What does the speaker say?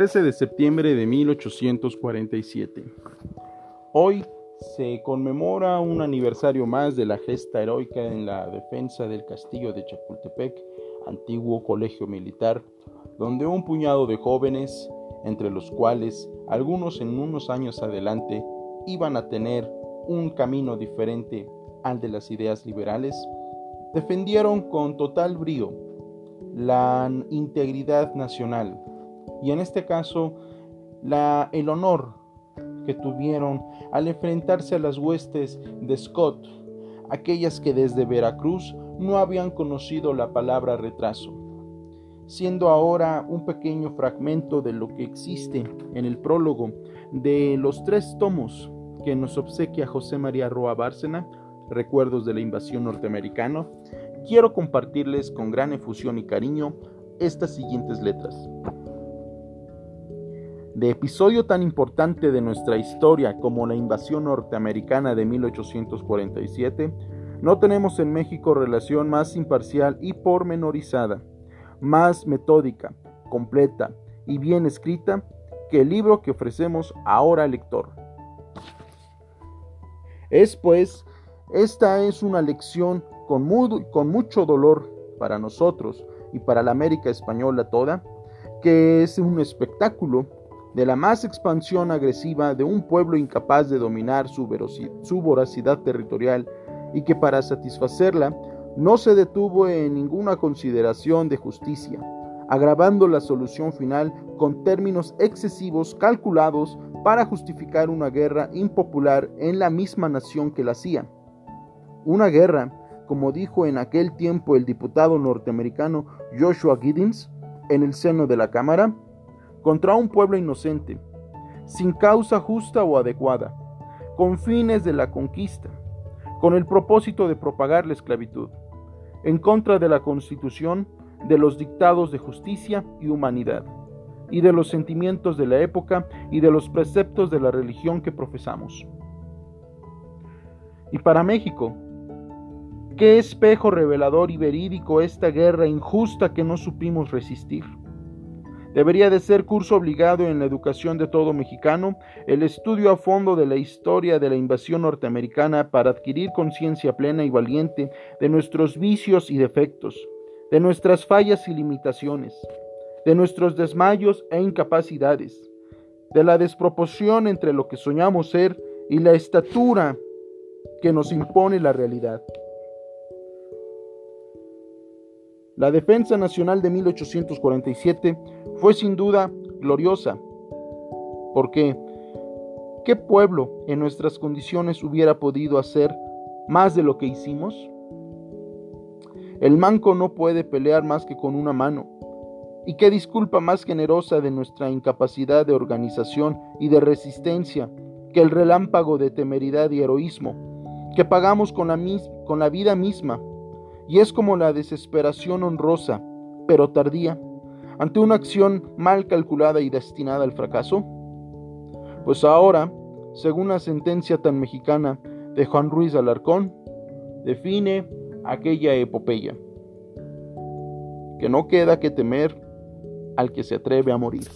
13 de septiembre de 1847. Hoy se conmemora un aniversario más de la gesta heroica en la defensa del castillo de Chapultepec, antiguo colegio militar, donde un puñado de jóvenes, entre los cuales algunos en unos años adelante iban a tener un camino diferente al de las ideas liberales, defendieron con total brío la integridad nacional y en este caso el honor que tuvieron al enfrentarse a las huestes de Scott, aquellas que desde Veracruz no habían conocido la palabra retraso, siendo ahora un pequeño fragmento de lo que existe en el prólogo de los tres tomos que nos obsequia José María Roa Bárcena, Recuerdos de la Invasión Norteamericana, quiero compartirles con gran efusión y cariño estas siguientes letras de episodio tan importante de nuestra historia como la invasión norteamericana de 1847, no tenemos en México relación más imparcial y pormenorizada, más metódica, completa y bien escrita que el libro que ofrecemos ahora al lector. Es pues, esta es una lección con, con mucho dolor para nosotros y para la América española toda, que es un espectáculo de la más expansión agresiva de un pueblo incapaz de dominar su, voracidad territorial y que para satisfacerla no se detuvo en ninguna consideración de justicia, agravando la solución final con términos excesivos calculados para justificar una guerra impopular en la misma nación que la hacía. Una guerra, como dijo en aquel tiempo el diputado norteamericano Joshua Giddens en el seno de la Cámara, contra un pueblo inocente, sin causa justa o adecuada, con fines de la conquista, con el propósito de propagar la esclavitud, en contra de la constitución, de los dictados de justicia y humanidad, y de los sentimientos de la época y de los preceptos de la religión que profesamos. Y para México, qué espejo revelador y verídico esta guerra injusta que no supimos resistir. Debería de ser curso obligado en la educación de todo mexicano el estudio a fondo de la historia de la invasión norteamericana para adquirir conciencia plena y valiente de nuestros vicios y defectos, de nuestras fallas y limitaciones, de nuestros desmayos e incapacidades, de la desproporción entre lo que soñamos ser y la estatura que nos impone la realidad. La defensa nacional de 1847 fue sin duda gloriosa, porque ¿qué pueblo en nuestras condiciones hubiera podido hacer más de lo que hicimos? El manco no puede pelear más que con una mano. ¿Y qué disculpa más generosa de nuestra incapacidad de organización y de resistencia que el relámpago de temeridad y heroísmo que pagamos con la, con la vida misma y es como la desesperación honrosa, pero tardía, ante una acción mal calculada y destinada al fracaso? Pues ahora, según la sentencia tan mexicana de Juan Ruiz Alarcón, define aquella epopeya, que no queda que temer al que se atreve a morir.